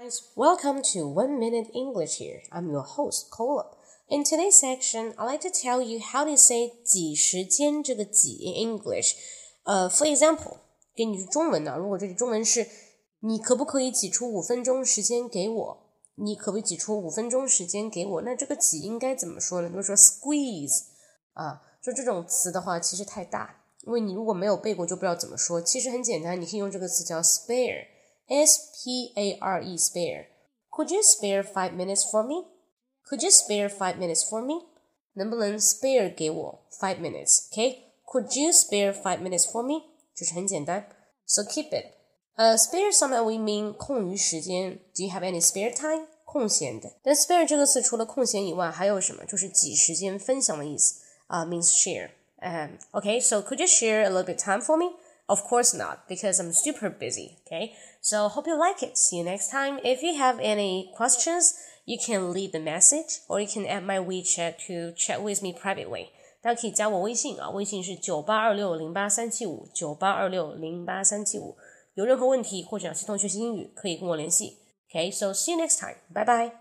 Guys, welcome to One Minute English here. I'm your host, Cola. In today's section, I'd like to tell you how to say 挤时间这个几 in English. Uh, for example, 给你中文呢、啊，如果这里中文是你可不可以挤出五分钟时间给我？你可不可以挤出五分钟时间给我？那这个挤应该怎么说呢？比如说 squeeze spare。S P A R E spare. Could you spare five minutes for me? Could you spare five minutes for me? 能不能 spare 给我 five minutes? Okay? Could you spare five minutes for me? 就是很简单。So keep it. Uh, spare something we mean 空余时间。Do you have any spare time? 空闲的。但 spare 这个词除了空闲以外，还有什么？就是挤时间、分享的意思啊、uh,，means share. Um, okay, so could you share a little bit time for me? Of course not, because I'm super busy. Okay, so hope you like it. See you next time. If you have any questions, you can leave the message or you can add my WeChat to chat with me privately. 大家可以加我微信啊，微信是九八二六零八三七五九八二六零八三七五。有任何问题或者想系统学习英语，可以跟我联系。Okay, so see you next time. Bye bye.